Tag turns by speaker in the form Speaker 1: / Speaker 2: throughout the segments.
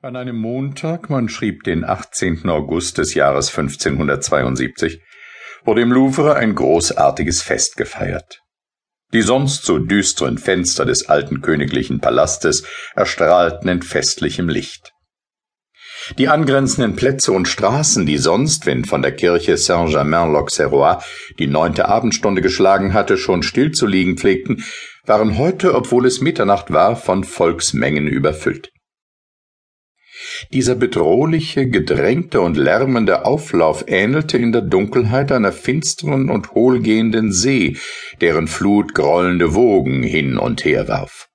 Speaker 1: An einem Montag, man schrieb den 18. August des Jahres 1572, wurde im Louvre ein großartiges Fest gefeiert. Die sonst so düsteren Fenster des alten königlichen Palastes erstrahlten in festlichem Licht. Die angrenzenden Plätze und Straßen, die sonst, wenn von der Kirche Saint-Germain-l'Auxerrois die neunte Abendstunde geschlagen hatte, schon still zu liegen pflegten, waren heute, obwohl es Mitternacht war, von Volksmengen überfüllt. Dieser bedrohliche, gedrängte und lärmende Auflauf ähnelte in der Dunkelheit einer finsteren und hohlgehenden See, deren Flut grollende Wogen hin und her warf.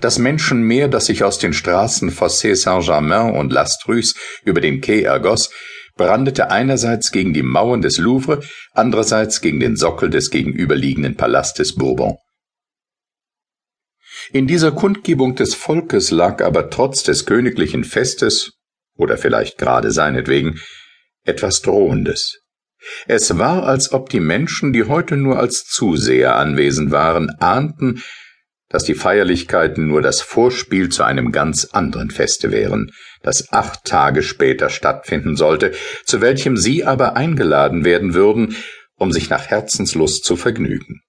Speaker 1: Das Menschenmeer, das sich aus den Straßen Fossé Saint-Germain und Lastruce über den Quai ergoss, brandete einerseits gegen die Mauern des Louvre, andererseits gegen den Sockel des gegenüberliegenden Palastes Bourbon. In dieser Kundgebung des Volkes lag aber trotz des königlichen Festes, oder vielleicht gerade seinetwegen, etwas Drohendes. Es war, als ob die Menschen, die heute nur als Zuseher anwesend waren, ahnten, dass die Feierlichkeiten nur das Vorspiel zu einem ganz anderen Feste wären, das acht Tage später stattfinden sollte, zu welchem sie aber eingeladen werden würden, um sich nach Herzenslust zu vergnügen.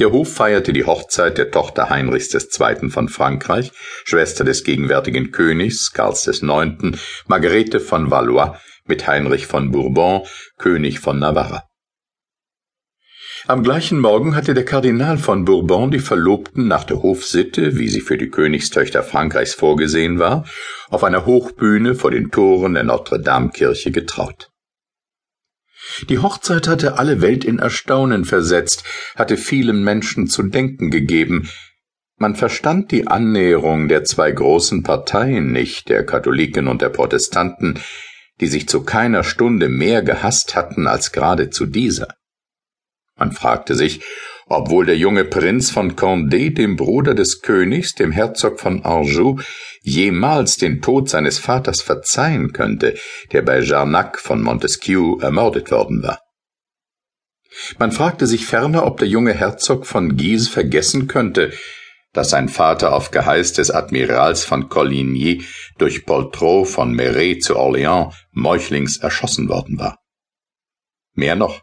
Speaker 1: Der Hof feierte die Hochzeit der Tochter Heinrichs II. von Frankreich, Schwester des gegenwärtigen Königs Karls IX., Margarete von Valois mit Heinrich von Bourbon, König von Navarra. Am gleichen Morgen hatte der Kardinal von Bourbon die Verlobten nach der Hofsitte, wie sie für die Königstöchter Frankreichs vorgesehen war, auf einer Hochbühne vor den Toren der Notre-Dame-Kirche getraut. Die Hochzeit hatte alle Welt in Erstaunen versetzt, hatte vielen Menschen zu denken gegeben. Man verstand die Annäherung der zwei großen Parteien nicht, der Katholiken und der Protestanten, die sich zu keiner Stunde mehr gehasst hatten als gerade zu dieser. Man fragte sich, obwohl der junge Prinz von Condé dem Bruder des Königs, dem Herzog von Anjou, jemals den Tod seines Vaters verzeihen könnte, der bei Jarnac von Montesquieu ermordet worden war. Man fragte sich ferner, ob der junge Herzog von Guise vergessen könnte, dass sein Vater auf Geheiß des Admirals von Coligny durch Poltrot von Meret zu Orléans meuchlings erschossen worden war. Mehr noch,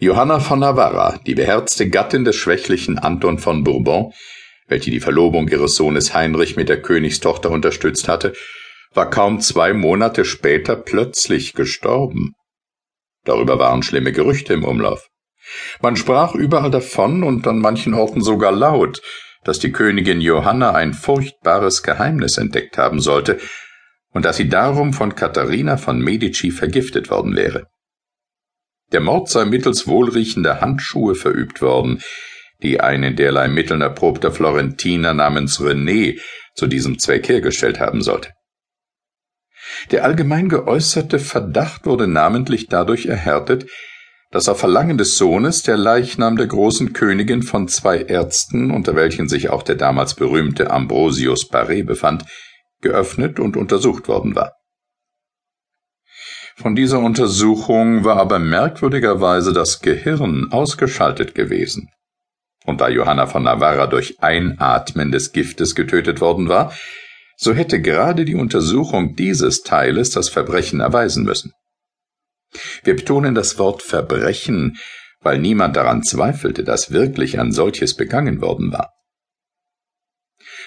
Speaker 1: Johanna von Navarra, die beherzte Gattin des schwächlichen Anton von Bourbon, welche die Verlobung ihres Sohnes Heinrich mit der Königstochter unterstützt hatte, war kaum zwei Monate später plötzlich gestorben. Darüber waren schlimme Gerüchte im Umlauf. Man sprach überall davon und an manchen Orten sogar laut, dass die Königin Johanna ein furchtbares Geheimnis entdeckt haben sollte und dass sie darum von Katharina von Medici vergiftet worden wäre. Der Mord sei mittels wohlriechender Handschuhe verübt worden, die ein in derlei Mitteln erprobter Florentiner namens René zu diesem Zweck hergestellt haben sollte. Der allgemein geäußerte Verdacht wurde namentlich dadurch erhärtet, dass auf Verlangen des Sohnes der Leichnam der großen Königin von zwei Ärzten, unter welchen sich auch der damals berühmte Ambrosius Paré befand, geöffnet und untersucht worden war. Von dieser Untersuchung war aber merkwürdigerweise das Gehirn ausgeschaltet gewesen. Und da Johanna von Navarra durch Einatmen des Giftes getötet worden war, so hätte gerade die Untersuchung dieses Teiles das Verbrechen erweisen müssen. Wir betonen das Wort Verbrechen, weil niemand daran zweifelte, dass wirklich ein solches begangen worden war.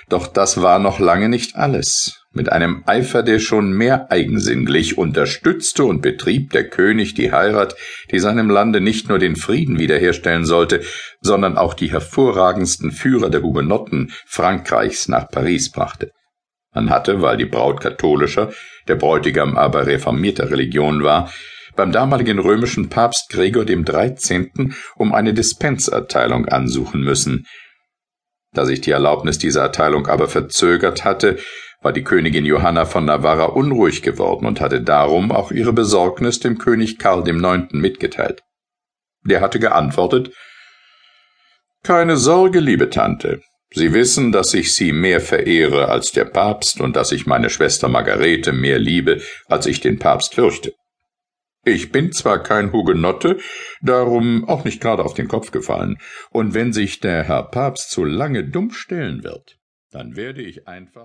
Speaker 1: Doch das war noch lange nicht alles. Mit einem Eifer, der schon mehr eigensinnlich unterstützte und betrieb der König die Heirat, die seinem Lande nicht nur den Frieden wiederherstellen sollte, sondern auch die hervorragendsten Führer der Hugenotten Frankreichs nach Paris brachte. Man hatte, weil die Braut katholischer, der Bräutigam aber reformierter Religion war, beim damaligen römischen Papst Gregor dem 13. um eine Dispenzerteilung ansuchen müssen, da sich die Erlaubnis dieser Erteilung aber verzögert hatte, war die Königin Johanna von Navarra unruhig geworden und hatte darum auch ihre Besorgnis dem König Karl IX. mitgeteilt. Der hatte geantwortet Keine Sorge, liebe Tante. Sie wissen, dass ich Sie mehr verehre als der Papst und dass ich meine Schwester Margarete mehr liebe, als ich den Papst fürchte. Ich bin zwar kein Hugenotte, darum auch nicht gerade auf den Kopf gefallen, und wenn sich der Herr Papst zu lange dumm stellen wird, dann werde ich einfach